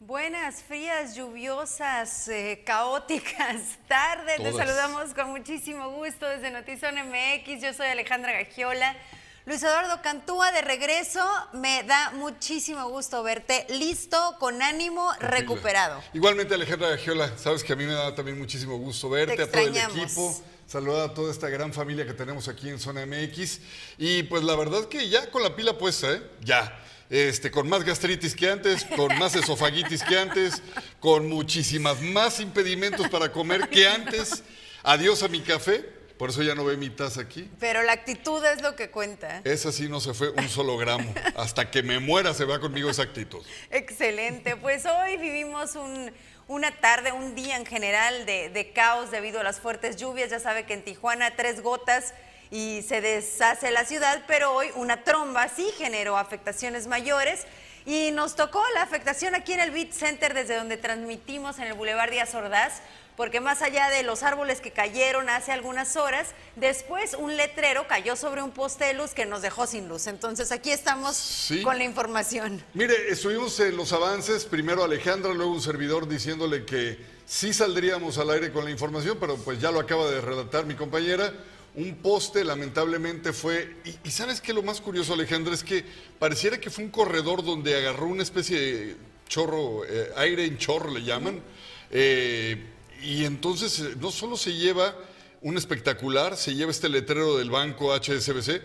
Buenas, frías, lluviosas, eh, caóticas tardes. Te saludamos con muchísimo gusto desde Notizón MX. Yo soy Alejandra Gagiola. Luis Eduardo Cantúa de regreso. Me da muchísimo gusto verte listo, con ánimo, recuperado. Igualmente, Alejandra Gagiola, sabes que a mí me da también muchísimo gusto verte, a todo el equipo. Saludar a toda esta gran familia que tenemos aquí en Zona MX. Y pues la verdad que ya con la pila puesta, ¿eh? Ya este, con más gastritis que antes, con más esofagitis que antes, con muchísimas más impedimentos para comer que antes. Adiós a mi café, por eso ya no ve mi taza aquí. Pero la actitud es lo que cuenta. Esa sí no se fue un solo gramo. Hasta que me muera se va conmigo esa actitud. Excelente. Pues hoy vivimos una tarde, un día en general de, de caos debido a las fuertes lluvias. Ya sabe que en Tijuana tres gotas y se deshace la ciudad, pero hoy una tromba sí generó afectaciones mayores. Y nos tocó la afectación aquí en el Beat Center, desde donde transmitimos en el Boulevard Díaz Ordaz, porque más allá de los árboles que cayeron hace algunas horas, después un letrero cayó sobre un poste de luz que nos dejó sin luz. Entonces aquí estamos con la información. Mire, estuvimos en los avances, primero Alejandra, luego un servidor diciéndole que sí saldríamos al aire con la información, pero pues ya lo acaba de relatar mi compañera un poste lamentablemente fue, y, sabes que lo más curioso Alejandra es que pareciera que fue un corredor donde agarró una especie de chorro, eh, aire en chorro le llaman, eh, y entonces eh, no solo se lleva un espectacular, se lleva este letrero del banco HSBC,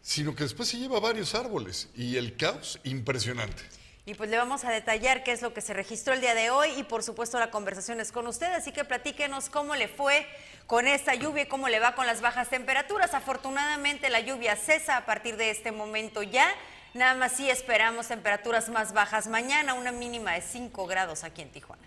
sino que después se lleva varios árboles y el caos impresionante. Y pues le vamos a detallar qué es lo que se registró el día de hoy y por supuesto la conversación es con usted, así que platíquenos cómo le fue con esta lluvia cómo le va con las bajas temperaturas. Afortunadamente la lluvia cesa a partir de este momento ya. Nada más sí esperamos temperaturas más bajas mañana, una mínima de 5 grados aquí en Tijuana.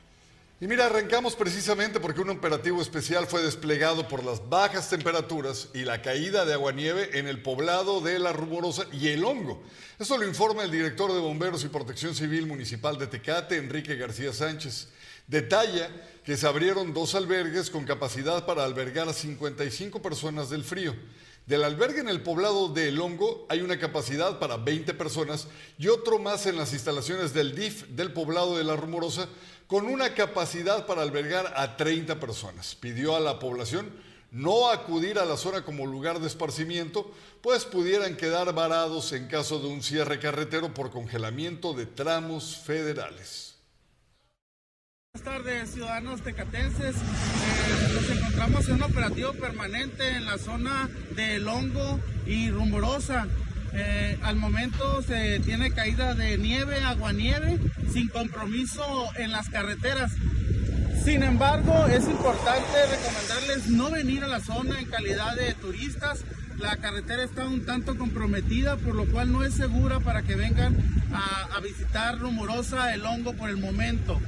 Y mira, arrancamos precisamente porque un operativo especial fue desplegado por las bajas temperaturas y la caída de agua-nieve en el poblado de La Rumorosa y El Hongo. Esto lo informa el director de Bomberos y Protección Civil Municipal de Tecate, Enrique García Sánchez. Detalla que se abrieron dos albergues con capacidad para albergar a 55 personas del frío. Del albergue en el poblado de El Hongo hay una capacidad para 20 personas y otro más en las instalaciones del DIF del poblado de La Rumorosa con una capacidad para albergar a 30 personas. Pidió a la población no acudir a la zona como lugar de esparcimiento, pues pudieran quedar varados en caso de un cierre carretero por congelamiento de tramos federales. Buenas tardes, ciudadanos tecatenses. Eh, nos encontramos en un operativo permanente en la zona de Longo y Rumorosa. Eh, al momento se tiene caída de nieve, aguanieve, sin compromiso en las carreteras. Sin embargo, es importante recomendarles no venir a la zona en calidad de turistas. La carretera está un tanto comprometida, por lo cual no es segura para que vengan a, visitar Rumorosa, el hongo por el momento.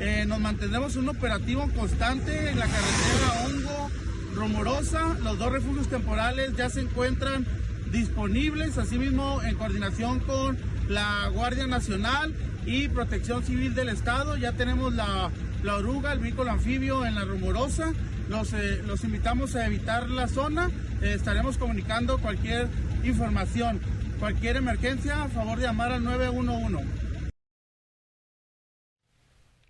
Eh, nos mantendremos un operativo constante en la carretera Hongo, Rumorosa. Los dos refugios temporales ya se encuentran disponibles, asimismo en coordinación con la Guardia Nacional y Protección Civil del Estado. Ya tenemos la, la oruga, el vehículo anfibio en la rumorosa. Los, eh, los invitamos a evitar la zona. Eh, estaremos comunicando cualquier información. Cualquier emergencia, a favor de llamar al 911.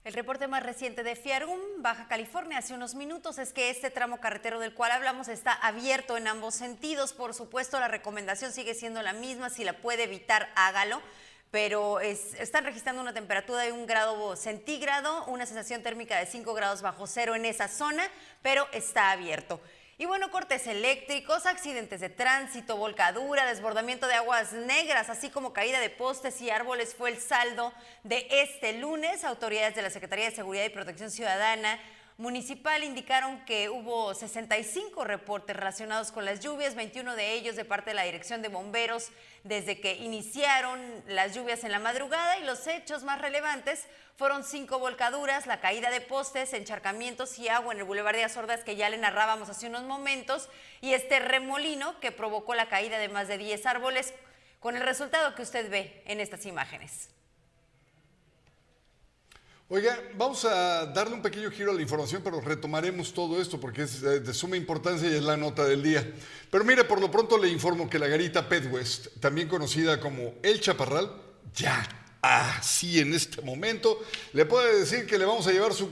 El reporte más reciente de Fiarum, Baja California, hace unos minutos es que este tramo carretero del cual hablamos está abierto en ambos sentidos. Por supuesto, la recomendación sigue siendo la misma. Si la puede evitar, hágalo. Pero están registrando una temperatura de un grado centígrado, una sensación térmica de 5 grados bajo cero en esa zona, pero está abierto. Y bueno, cortes eléctricos, accidentes de tránsito, volcadura, desbordamiento de aguas negras, así como caída de postes y árboles fue el saldo de este lunes. Autoridades de la Secretaría de Seguridad y Protección Ciudadana municipal indicaron que hubo 65 reportes relacionados con las lluvias, 21 de ellos de parte de la Dirección de Bomberos desde que iniciaron las lluvias en la madrugada y los hechos más relevantes fueron cinco volcaduras, la caída de postes, encharcamientos y agua en el Boulevard de Azordas que ya le narrábamos hace unos momentos y este remolino que provocó la caída de más de 10 árboles con el resultado que usted ve en estas imágenes. Oiga, vamos a darle un pequeño giro a la información, pero retomaremos todo esto porque es de suma importancia y es la nota del día. Pero mire, por lo pronto le informo que la garita Pet West, también conocida como El Chaparral, ya así en este momento, le puede decir que le vamos a llevar su,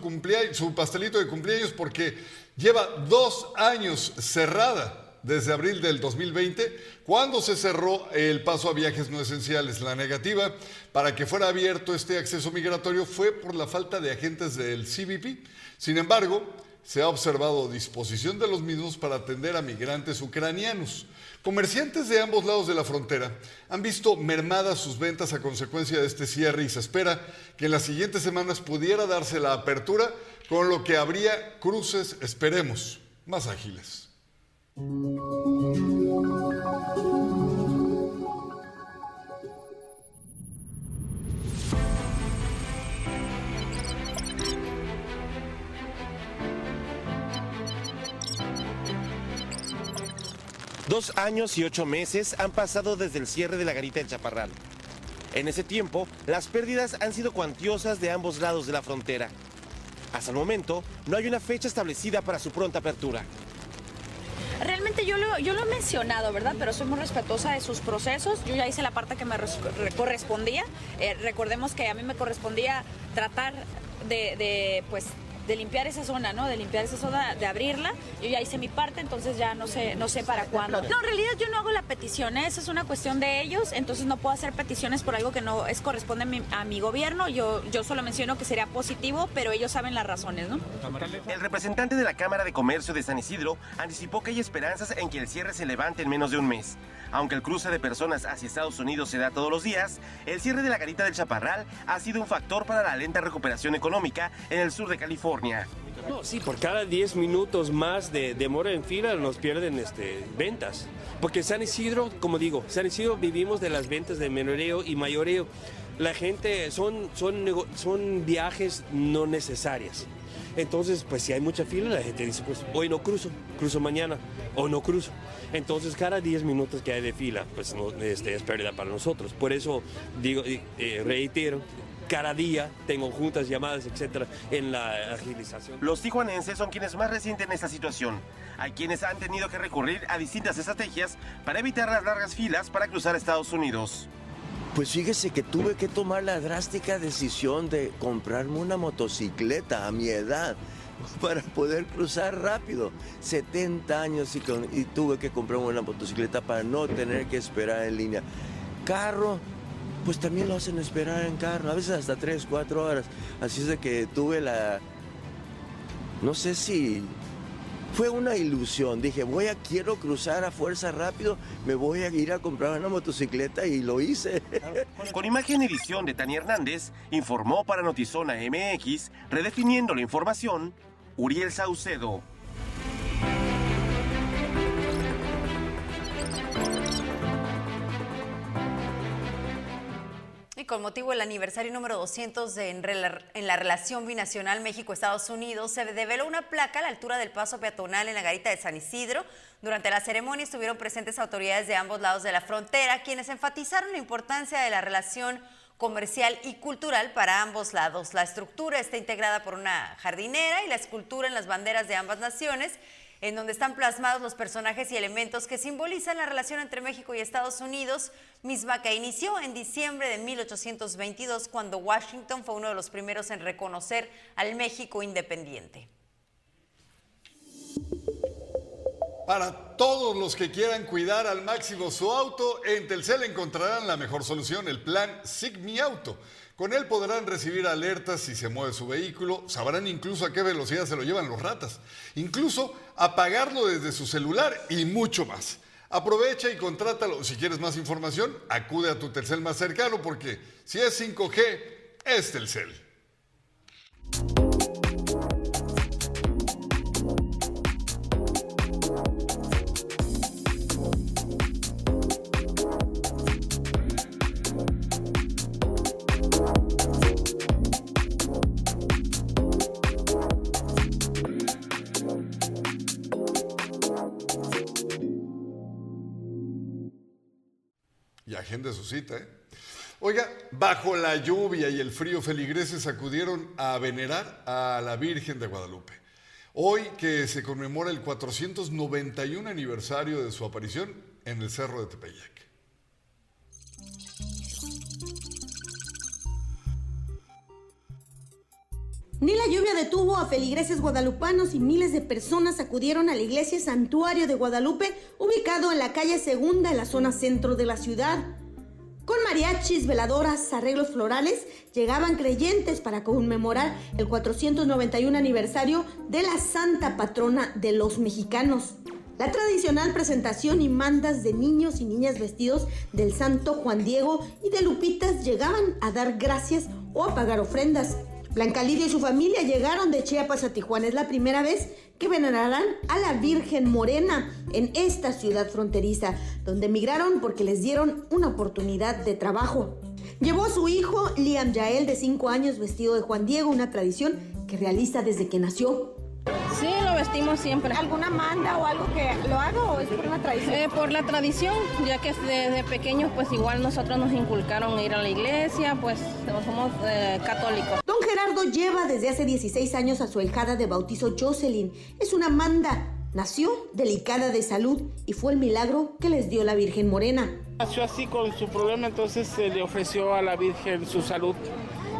su pastelito de cumpleaños porque lleva dos años cerrada desde abril del 2020, cuando se cerró el paso a viajes no esenciales. La negativa para que fuera abierto este acceso migratorio fue por la falta de agentes del CBP. Sin embargo, se ha observado disposición de los mismos para atender a migrantes ucranianos. Comerciantes de ambos lados de la frontera han visto mermadas sus ventas a consecuencia de este cierre y se espera que en las siguientes semanas pudiera darse la apertura, con lo que habría cruces, esperemos, más ágiles. Dos años y ocho meses han pasado desde el cierre de la garita del Chaparral. En ese tiempo, las pérdidas han sido cuantiosas de ambos lados de la frontera. Hasta el momento, no hay una fecha establecida para su pronta apertura. Realmente yo lo, yo lo he mencionado, ¿verdad? Pero soy muy respetuosa de sus procesos. Yo ya hice la parte que me correspondía. Eh, recordemos que a mí me correspondía tratar de, de pues de limpiar esa zona, ¿no? De limpiar esa zona, de abrirla. Yo ya hice mi parte, entonces ya no sé, no sé para cuándo. No, en realidad yo no hago la petición, ¿eh? esa es una cuestión de ellos, entonces no puedo hacer peticiones por algo que no es corresponde a mi, gobierno. Yo, yo solo menciono que sería positivo, pero ellos saben las razones, ¿no? El representante de la Cámara de Comercio de San Isidro anticipó que hay esperanzas en que el cierre se levante en menos de un mes. Aunque el cruce de personas hacia Estados Unidos se da todos los días, el cierre de la garita del Chaparral ha sido un factor para la lenta recuperación económica en el sur de California. No, sí, por cada 10 minutos más de demora en fila nos pierden este, ventas. Porque San Isidro, como digo, San Isidro vivimos de las ventas de menoreo y mayoreo. La gente son, son, son viajes no necesarias. Entonces, pues si hay mucha fila, la gente dice, pues hoy no cruzo, cruzo mañana o no cruzo. Entonces, cada 10 minutos que hay de fila, pues no, este, es pérdida para nosotros. Por eso digo, eh, reitero, cada día tengo juntas, llamadas, etcétera, en la agilización. Los tijuanenses son quienes más resienten esta situación. Hay quienes han tenido que recurrir a distintas estrategias para evitar las largas filas para cruzar Estados Unidos. Pues fíjese que tuve que tomar la drástica decisión de comprarme una motocicleta a mi edad para poder cruzar rápido. 70 años y, y tuve que comprarme una motocicleta para no tener que esperar en línea. Carro, pues también lo hacen esperar en carro, a veces hasta 3, 4 horas. Así es de que tuve la... No sé si fue una ilusión. Dije, voy a, quiero cruzar a fuerza rápido, me voy a ir a comprar una motocicleta y lo hice. Con imagen y edición de Tania Hernández, informó para Notizona MX, redefiniendo la información, Uriel Saucedo. Con motivo del aniversario número 200 en, la relación binacional México-Estados Unidos, se develó una placa a la altura del paso peatonal en la garita de San Isidro. Durante la ceremonia estuvieron presentes autoridades de ambos lados de la frontera, quienes enfatizaron la importancia de la relación comercial y cultural para ambos lados. La estructura está integrada por una jardinera y la escultura en las banderas de ambas naciones en donde están plasmados los personajes y elementos que simbolizan la relación entre México y Estados Unidos, misma que inició en diciembre de 1822, cuando Washington fue uno de los primeros en reconocer al México independiente. Para todos los que quieran cuidar al máximo su auto, en Telcel encontrarán la mejor solución, el plan Sigmi Auto con él podrán recibir alertas si se mueve su vehículo, sabrán incluso a qué velocidad se lo llevan los ratas, incluso apagarlo desde su celular y mucho más. Aprovecha y contrátalo. Si quieres más información, acude a tu Telcel más cercano porque si es 5G, es Telcel. De su cita. ¿eh? Oiga, bajo la lluvia y el frío, feligreses acudieron a venerar a la Virgen de Guadalupe. Hoy que se conmemora el 491 aniversario de su aparición en el Cerro de Tepeyac. Ni la lluvia detuvo a feligreses guadalupanos y miles de personas acudieron a la iglesia Santuario de Guadalupe, ubicado en la calle Segunda, en la zona centro de la ciudad. Con mariachis, veladoras, arreglos florales, llegaban creyentes para conmemorar el 491 aniversario de la Santa Patrona de los Mexicanos. La tradicional presentación y mandas de niños y niñas vestidos del Santo Juan Diego y de Lupitas llegaban a dar gracias o a pagar ofrendas. Blanca Lidia y su familia llegaron de Chiapas a Tijuana. Es la primera vez que venerarán a la Virgen Morena en esta ciudad fronteriza, donde emigraron porque les dieron una oportunidad de trabajo. Llevó a su hijo Liam Yael de 5 años vestido de Juan Diego, una tradición que realiza desde que nació. Sí, lo vestimos siempre. ¿Alguna manda o algo que lo haga o es por una tradición? Eh, por la tradición, ya que desde pequeños pues igual nosotros nos inculcaron ir a la iglesia, pues somos eh, católicos. Gerardo lleva desde hace 16 años a su hijada de bautizo Jocelyn. Es una manda. Nació delicada de salud y fue el milagro que les dio la Virgen Morena. Nació así con su problema, entonces se le ofreció a la Virgen su salud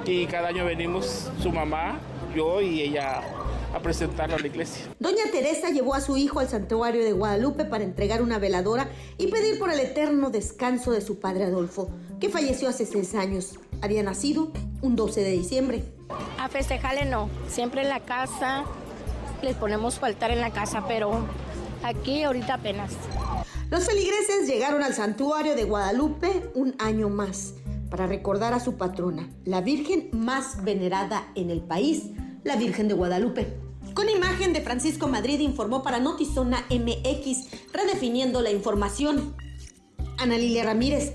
y cada año venimos su mamá, yo y ella a presentarlo a la iglesia. Doña Teresa llevó a su hijo al santuario de Guadalupe para entregar una veladora y pedir por el eterno descanso de su padre Adolfo, que falleció hace seis años. Había nacido un 12 de diciembre. A festejarle no, siempre en la casa, les ponemos faltar en la casa, pero aquí ahorita apenas. Los feligreses llegaron al santuario de Guadalupe un año más para recordar a su patrona, la Virgen más venerada en el país, la Virgen de Guadalupe. Con imagen de Francisco Madrid informó para Notizona MX, redefiniendo la información. Ana Lilia Ramírez,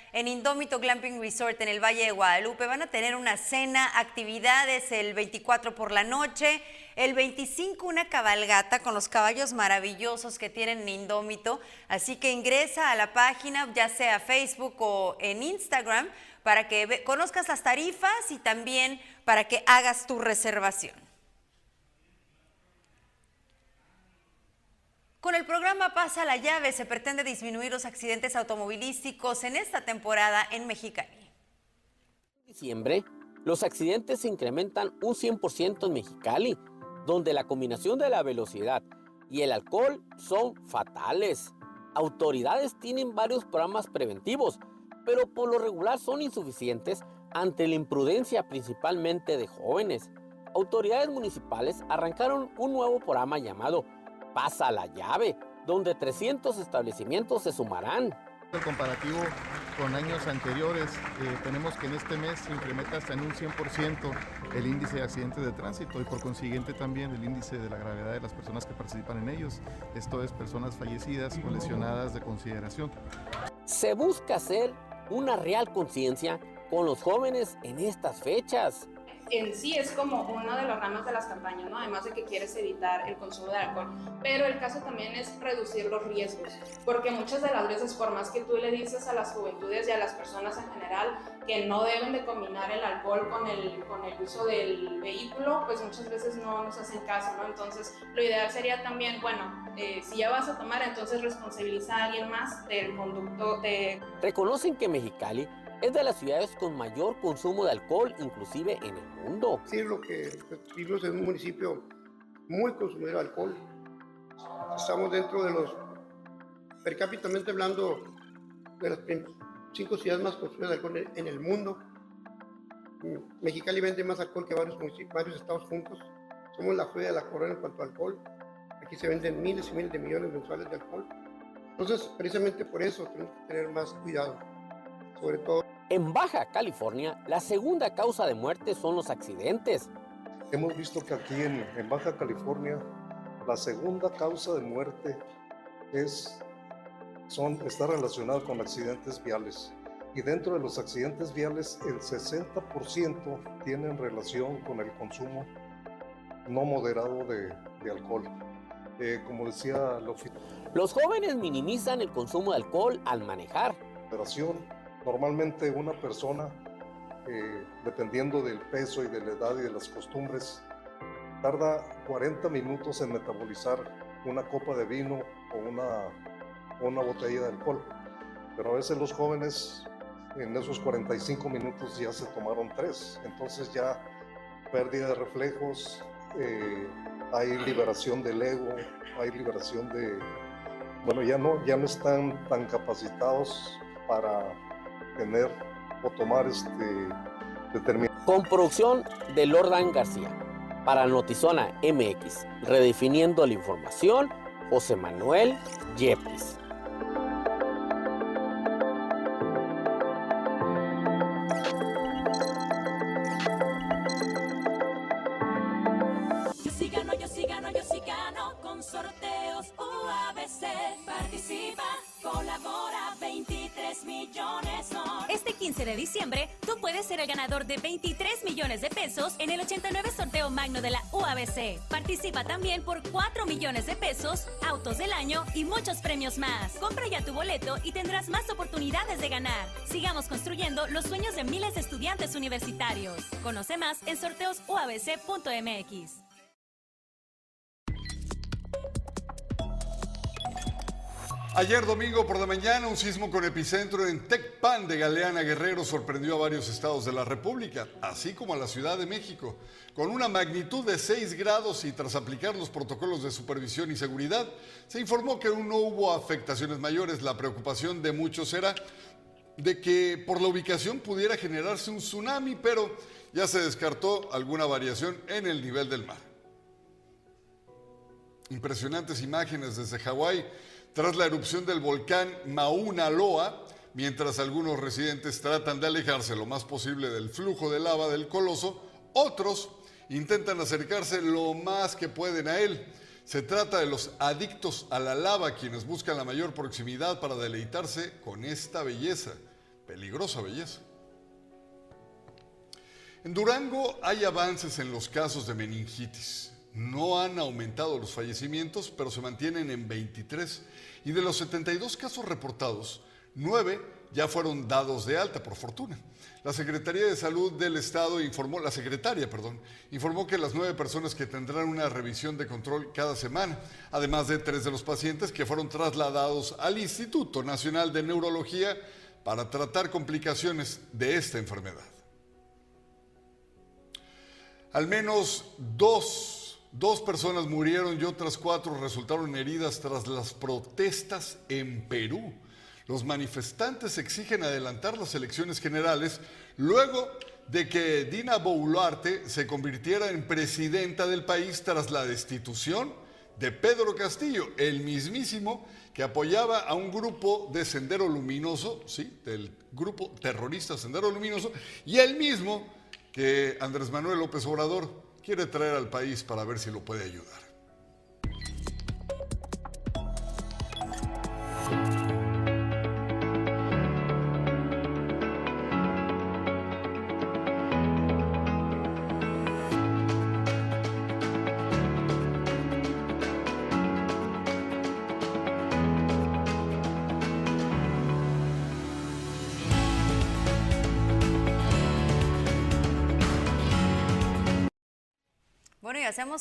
en Indómito Glamping Resort en el Valle de Guadalupe. Van a tener una cena, actividades el 24 por la noche, el 25 una cabalgata con los caballos maravillosos que tienen en Indómito. Así que ingresa a la página, ya sea Facebook o en Instagram, para que conozcas las tarifas y también para que hagas tu reservación. Con el programa Pasa la llave se pretende disminuir los accidentes automovilísticos en esta temporada en Mexicali. En diciembre, los accidentes se incrementan un 100% en Mexicali, donde la combinación de la velocidad y el alcohol son fatales. Autoridades tienen varios programas preventivos, pero por lo regular son insuficientes ante la imprudencia principalmente de jóvenes. Autoridades municipales arrancaron un nuevo programa llamado pasa la llave, donde 300 establecimientos se sumarán. El comparativo con años anteriores, eh, tenemos que en este mes se incrementa hasta en un 100% el índice de accidentes de tránsito y por consiguiente también el índice de la gravedad de las personas que participan en ellos. Esto es personas fallecidas o lesionadas de consideración. Se busca hacer una real conciencia con los jóvenes en estas fechas en sí es como una de las ramas de las campañas, ¿no? Además de que quieres evitar el consumo de alcohol. Pero el caso también es reducir los riesgos, porque muchas de las veces, por más que tú le dices a las juventudes y a las personas en general que no deben de combinar el alcohol con el, con el uso del vehículo, pues muchas veces no nos hacen caso, ¿no? Entonces, lo ideal sería también, bueno, eh, si ya vas a tomar, entonces responsabiliza a alguien más del conducto. Reconocen que Mexicali es de las ciudades con mayor consumo de alcohol, inclusive en el mundo. Sí, lo que vivimos en un municipio muy consumidor de alcohol. Estamos dentro de los, per cápita hablando, de las cinco ciudades más consumidas de alcohol en el mundo. Mexicali vende más alcohol que varios, varios estados juntos. Somos la joya de la corona en cuanto a alcohol. Aquí se venden miles y miles de millones mensuales de alcohol. Entonces, precisamente por eso tenemos que tener más cuidado, sobre todo en Baja California, la segunda causa de muerte son los accidentes. Hemos visto que aquí en, Baja California la segunda causa de muerte es, son, está relacionada con accidentes viales. Y dentro de los accidentes viales, el 60% tienen relación con el consumo no moderado de, de alcohol. Eh, como decía. Los jóvenes minimizan el consumo de alcohol al manejar. Normalmente una persona, eh, dependiendo del peso y de la edad y de las costumbres, tarda 40 minutos en metabolizar una copa de vino o una, una botella de alcohol. Pero a veces los jóvenes en esos 45 minutos ya se tomaron tres. Entonces ya pérdida de reflejos, eh, hay liberación del ego, hay liberación de... Bueno, ya no, ya no están tan capacitados para tener o tomar este determinado. Con producción de Lordan García. Para Notizona MX, redefiniendo la información, José Manuel Yepes. Yo sí gano, yo sí gano, yo sí gano con sorteos UABC. Participa, colabora, 23 millones son. 15 de diciembre, tú puedes ser el ganador de 23 millones de pesos en el 89 sorteo magno de la UABC. Participa también por 4 millones de pesos, autos del año y muchos premios más. Compra ya tu boleto y tendrás más oportunidades de ganar. Sigamos construyendo los sueños de miles de estudiantes universitarios. Conoce más en sorteosuabc.mx. Ayer domingo por la mañana, un sismo con epicentro en Tecpan de Galeana Guerrero sorprendió a varios estados de la República, así como a la Ciudad de México. Con una magnitud de 6 grados y tras aplicar los protocolos de supervisión y seguridad, se informó que no hubo afectaciones mayores. La preocupación de muchos era de que por la ubicación pudiera generarse un tsunami, pero ya se descartó alguna variación en el nivel del mar. Impresionantes imágenes desde Hawái tras la erupción del volcán Mauna Loa, mientras algunos residentes tratan de alejarse lo más posible del flujo de lava del coloso, otros intentan acercarse lo más que pueden a él. Se trata de los adictos a la lava, quienes buscan la mayor proximidad para deleitarse con esta belleza, peligrosa belleza. En Durango hay avances en los casos de meningitis. No han aumentado los fallecimientos, pero se mantienen en 23. Y de los 72 casos reportados, 9 ya fueron dados de alta, por fortuna. La Secretaría de Salud del Estado informó, la secretaria, perdón, informó que las nueve personas que tendrán una revisión de control cada semana, además de tres de los pacientes que fueron trasladados al Instituto Nacional de Neurología para tratar complicaciones de esta enfermedad. Al menos dos, dos personas murieron y otras cuatro resultaron heridas tras las protestas en Perú. Los manifestantes exigen adelantar las elecciones generales luego de que Dina Boluarte se convirtiera en presidenta del país tras la destitución de Pedro Castillo, el mismísimo que apoyaba a un grupo de Sendero Luminoso, sí, del grupo terrorista Sendero Luminoso, y el mismo que Andrés Manuel López Obrador quiere traer al país para ver si lo puede ayudar.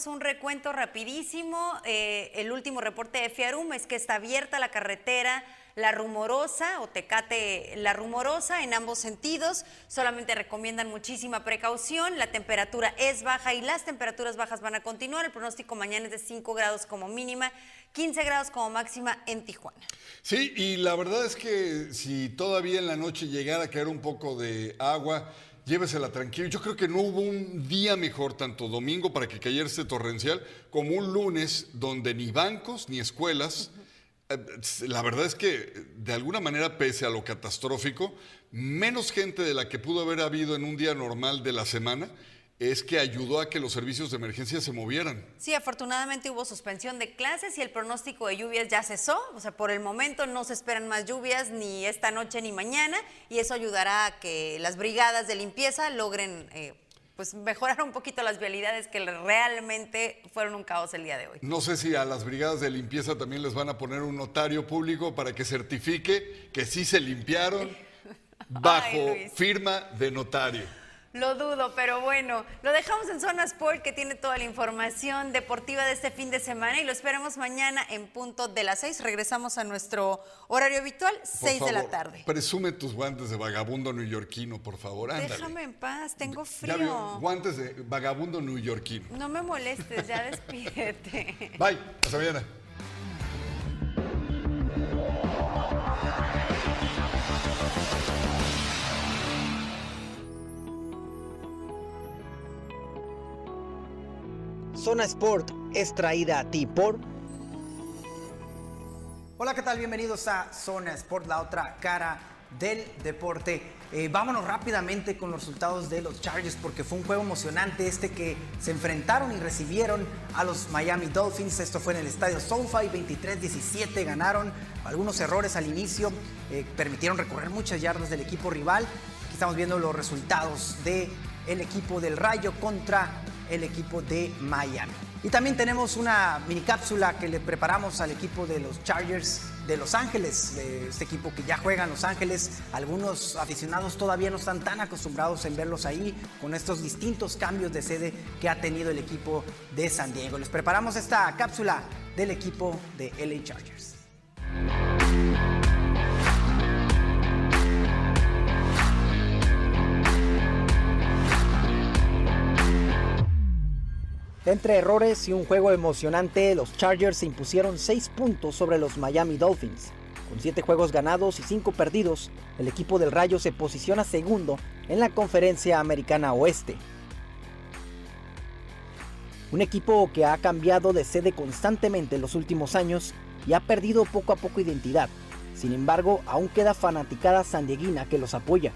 Un recuento rapidísimo. Eh, el último reporte de Fiarum es que está abierta la carretera La Rumorosa o Tecate La Rumorosa en ambos sentidos. Solamente recomiendan muchísima precaución. La temperatura es baja y las temperaturas bajas van a continuar. El pronóstico mañana es de 5 grados como mínima, 15 grados como máxima en Tijuana. Sí, y la verdad es que si todavía en la noche llegara a caer un poco de agua, llévesela tranquilo. Yo creo que no hubo un día mejor, tanto domingo para que cayera este torrencial, como un lunes donde ni bancos ni escuelas. eh, La verdad es que, de alguna manera, pese a lo catastrófico, menos gente de la que pudo haber habido en un día normal de la semana, es que ayudó a que los servicios de emergencia se movieran. Sí, afortunadamente hubo suspensión de clases y el pronóstico de lluvias ya cesó. O sea, por el momento no se esperan más lluvias ni esta noche ni mañana y eso ayudará a que las brigadas de limpieza logren eh, pues mejorar un poquito las vialidades que realmente fueron un caos el día de hoy. No sé si a las brigadas de limpieza también les van a poner un notario público para que certifique que sí se limpiaron bajo firma de notario. Lo dudo, pero bueno, lo dejamos en Zona Sport que tiene toda la información deportiva de este fin de semana y lo esperamos mañana en punto de las 6. Regresamos a nuestro horario habitual, Por 6 de la tarde. Presume tus guantes de vagabundo neoyorquino, por favor. Ándale. Déjame en paz, tengo frío. guantes de vagabundo neoyorquino. No me molestes, ya despídete. Bye, hasta mañana. Zona Sport es traída a ti por Hola, ¿qué tal? Bienvenidos a Zona Sport, la otra cara del deporte. Eh, vámonos rápidamente con los resultados de los Chargers porque fue un juego emocionante este que se enfrentaron y recibieron a los Miami Dolphins. Esto fue en el estadio SoFi, 23-17 ganaron. Algunos errores al inicio eh, permitieron recorrer muchas yardas del equipo rival. Aquí estamos viendo los resultados el equipo del Rayo contra el equipo de Miami. Y también tenemos una mini cápsula que le preparamos al equipo de los Chargers de Los Ángeles, este equipo que ya juega en Los Ángeles. Algunos aficionados todavía no están tan acostumbrados en verlos ahí con estos distintos cambios de sede que ha tenido el equipo de San Diego. Les preparamos esta cápsula del equipo de LA Chargers. Entre errores y un juego emocionante, los Chargers se impusieron 6 puntos sobre los Miami Dolphins. Con 7 juegos ganados y 5 perdidos, el equipo del Rayo se posiciona segundo en la conferencia americana oeste. Un equipo que ha cambiado de sede constantemente en los últimos años y ha perdido poco a poco identidad. Sin embargo, aún queda fanaticada sandieguina que los apoya.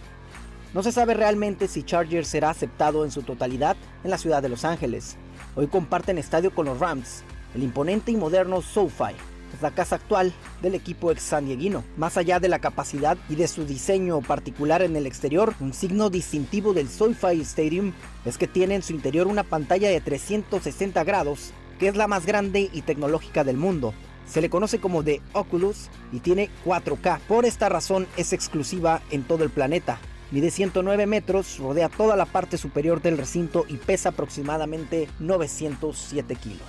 No se sabe realmente si Chargers será aceptado en su totalidad en la ciudad de Los Ángeles. Hoy comparten estadio con los Rams. El imponente y moderno SoFi es la casa actual del equipo ex sandieguino. Más allá de la capacidad y de su diseño particular en el exterior, un signo distintivo del SoFi Stadium es que tiene en su interior una pantalla de 360 grados, que es la más grande y tecnológica del mundo. Se le conoce como The Oculus y tiene 4K. Por esta razón es exclusiva en todo el planeta. Mide 109 metros, rodea toda la parte superior del recinto y pesa aproximadamente 907 kilos.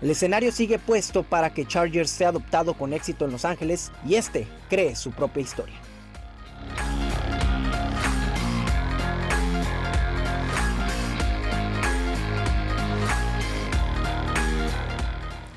El escenario sigue puesto para que Chargers sea adoptado con éxito en Los Ángeles y este cree su propia historia.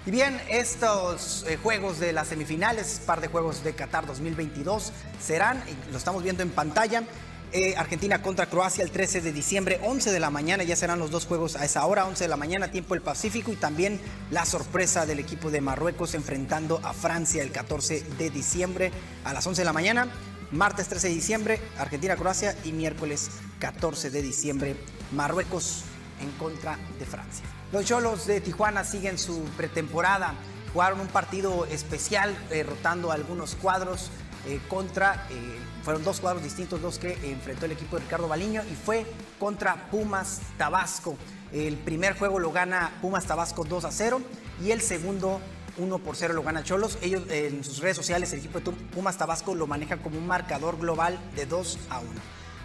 Y bien, estos eh, juegos de las semifinales, par de juegos de Qatar 2022, serán, lo estamos viendo en pantalla, eh, Argentina contra Croacia el 13 de diciembre, 11 de la mañana, ya serán los dos juegos a esa hora, 11 de la mañana, tiempo del Pacífico, y también la sorpresa del equipo de Marruecos enfrentando a Francia el 14 de diciembre a las 11 de la mañana. Martes 13 de diciembre, Argentina-Croacia y miércoles 14 de diciembre, Marruecos en contra de Francia. Los Cholos de Tijuana siguen su pretemporada. Jugaron un partido especial eh, rotando algunos cuadros eh, contra, eh, fueron dos cuadros distintos los que enfrentó el equipo de Ricardo Baliño y fue contra Pumas Tabasco. El primer juego lo gana Pumas Tabasco 2 a 0 y el segundo 1 por 0 lo gana Cholos. Ellos eh, en sus redes sociales, el equipo de Pumas Tabasco lo maneja como un marcador global de 2 a 1.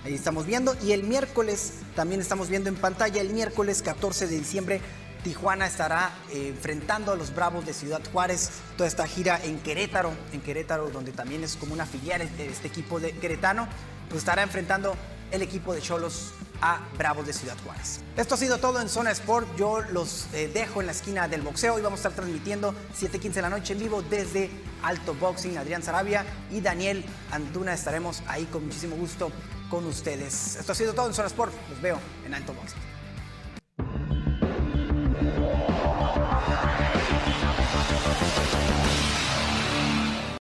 Ahí estamos viendo. Y el miércoles, también estamos viendo en pantalla, el miércoles 14 de diciembre, Tijuana estará eh, enfrentando a los Bravos de Ciudad Juárez. Toda esta gira en Querétaro, en Querétaro, donde también es como una filial de este equipo de queretano, pues estará enfrentando el equipo de Cholos a Bravos de Ciudad Juárez. Esto ha sido todo en Zona Sport. Yo los eh, dejo en la esquina del boxeo y vamos a estar transmitiendo 7:15 de la noche en vivo desde Alto Boxing. Adrián Sarabia y Daniel Antuna estaremos ahí con muchísimo gusto ustedes. Esto ha sido todo en Zona Sport. Los veo en Alto